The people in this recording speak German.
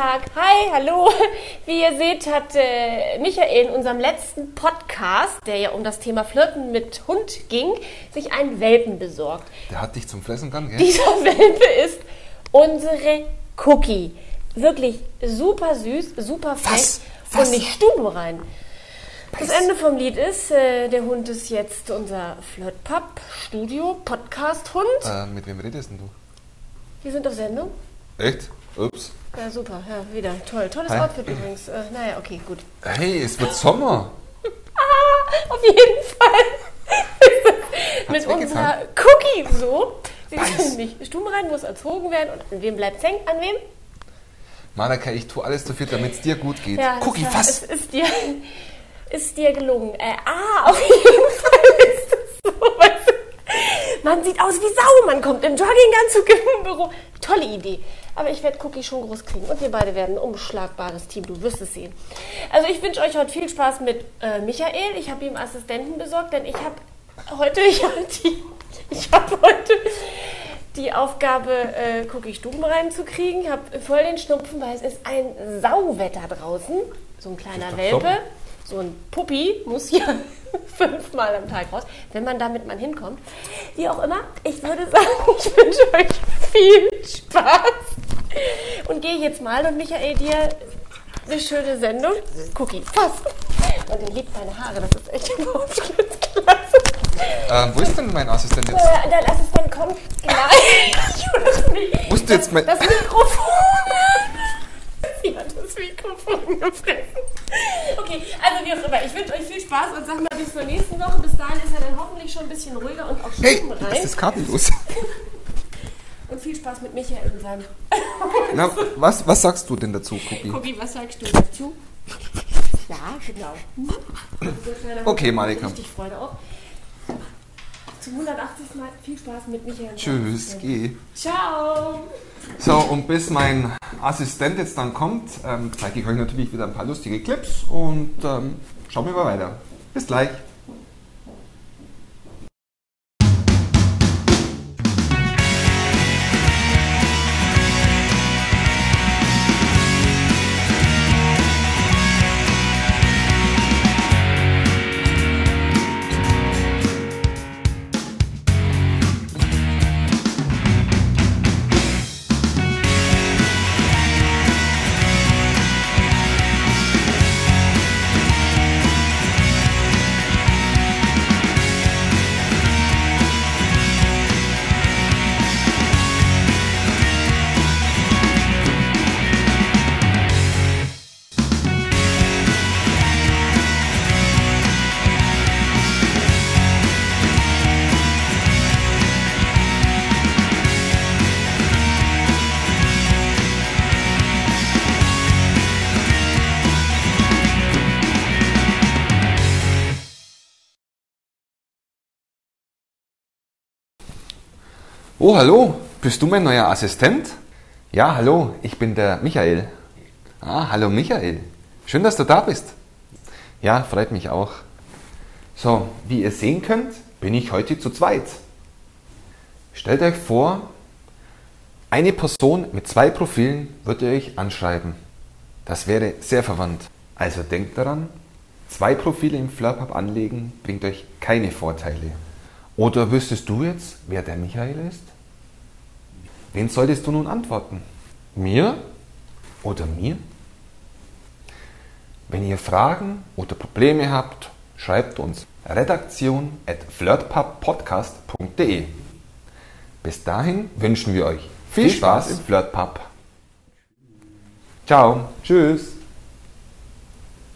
Tag. Hi, hallo. Wie ihr seht, hat äh, Michael in unserem letzten Podcast, der ja um das Thema Flirten mit Hund ging, sich einen Welpen besorgt. Der hat dich zum Fressen kann, gell? Dieser Welpe ist unsere Cookie. Wirklich super süß, super frech und nicht stubenrein. Das Ende vom Lied ist, äh, der Hund ist jetzt unser Flirtpub, Studio, Podcast-Hund. Äh, mit wem redest denn du? Wir sind auf Sendung. Echt? Ups. Ja, super. Ja, wieder. Toll. Tolles Hi. Outfit übrigens. Äh, naja, okay, gut. Hey, es wird Sommer. Ah, auf jeden Fall. Mit unserer Cookie so. Sie ist nicht stumm rein, muss erzogen werden. Und an wem bleibt hängen? An wem? Malaka, ich tue alles dafür, damit es dir gut geht. Ja, Cookie, es, was? Es ist dir, ist dir gelungen. Äh, ah, auf jeden Fall ist es so. Man sieht aus wie Sau, man kommt im Jogginganzug im Büro. Tolle Idee. Aber ich werde Cookie schon groß kriegen. Und wir beide werden ein unbeschlagbares Team. Du wirst es sehen. Also ich wünsche euch heute viel Spaß mit äh, Michael. Ich habe ihm Assistenten besorgt, denn ich habe heute, ich habe die, ich habe heute die Aufgabe, äh, Cookie Stuben reinzukriegen. Ich habe voll den Schnupfen, weil es ist ein Sauwetter draußen. So ein kleiner Welpe. So ein Puppi muss ja fünfmal am Tag raus, wenn man damit mal hinkommt. Wie auch immer, ich würde sagen, ich wünsche euch viel Spaß und gehe jetzt mal und Michael dir eine schöne Sendung. Cookie, fass. Und er liebt meine Haare, das ist echt überhaupt klasse. Ähm, wo ist denn mein Assistent jetzt? Äh, dein Assistent kommt gleich. Das, Musst du jetzt mein- das Mikrofon. Sie hat das Mikrofon gefressen. Okay, also wie auch immer. Ich wünsche euch viel Spaß und sag mal bis zur nächsten Woche. Bis dahin ist er dann hoffentlich schon ein bisschen ruhiger und auch Hey, stubenrein. was ist kabellos? Viel Spaß mit Michael und seinem. Na, was, was sagst du denn dazu, Cookie? Cookie, was sagst du dazu? Ja, genau. Hm? Okay, Malika. Richtig Freude auch. Zum 180. Mal viel Spaß mit Michael. und Tschüss, geh. Ciao. So, und bis mein Assistent jetzt dann kommt, ähm, zeige ich euch natürlich wieder ein paar lustige Clips und ähm, schauen wir mal weiter. Bis gleich. Oh, hallo, bist du mein neuer Assistent? Ja, hallo, ich bin der Michael. Ah, hallo Michael. Schön, dass du da bist. Ja, freut mich auch. So, wie ihr sehen könnt, bin ich heute zu zweit. Stellt euch vor, eine Person mit zwei Profilen würde euch anschreiben. Das wäre sehr verwandt. Also denkt daran, zwei Profile im Flirthub anlegen bringt euch keine Vorteile. Oder wüsstest du jetzt, wer der Michael ist? Wen solltest du nun antworten? Mir oder mir? Wenn ihr Fragen oder Probleme habt, schreibt uns redaktion at flirtpubpodcast.de. Bis dahin wünschen wir euch viel Spaß im Flirtpub. Ciao, tschüss.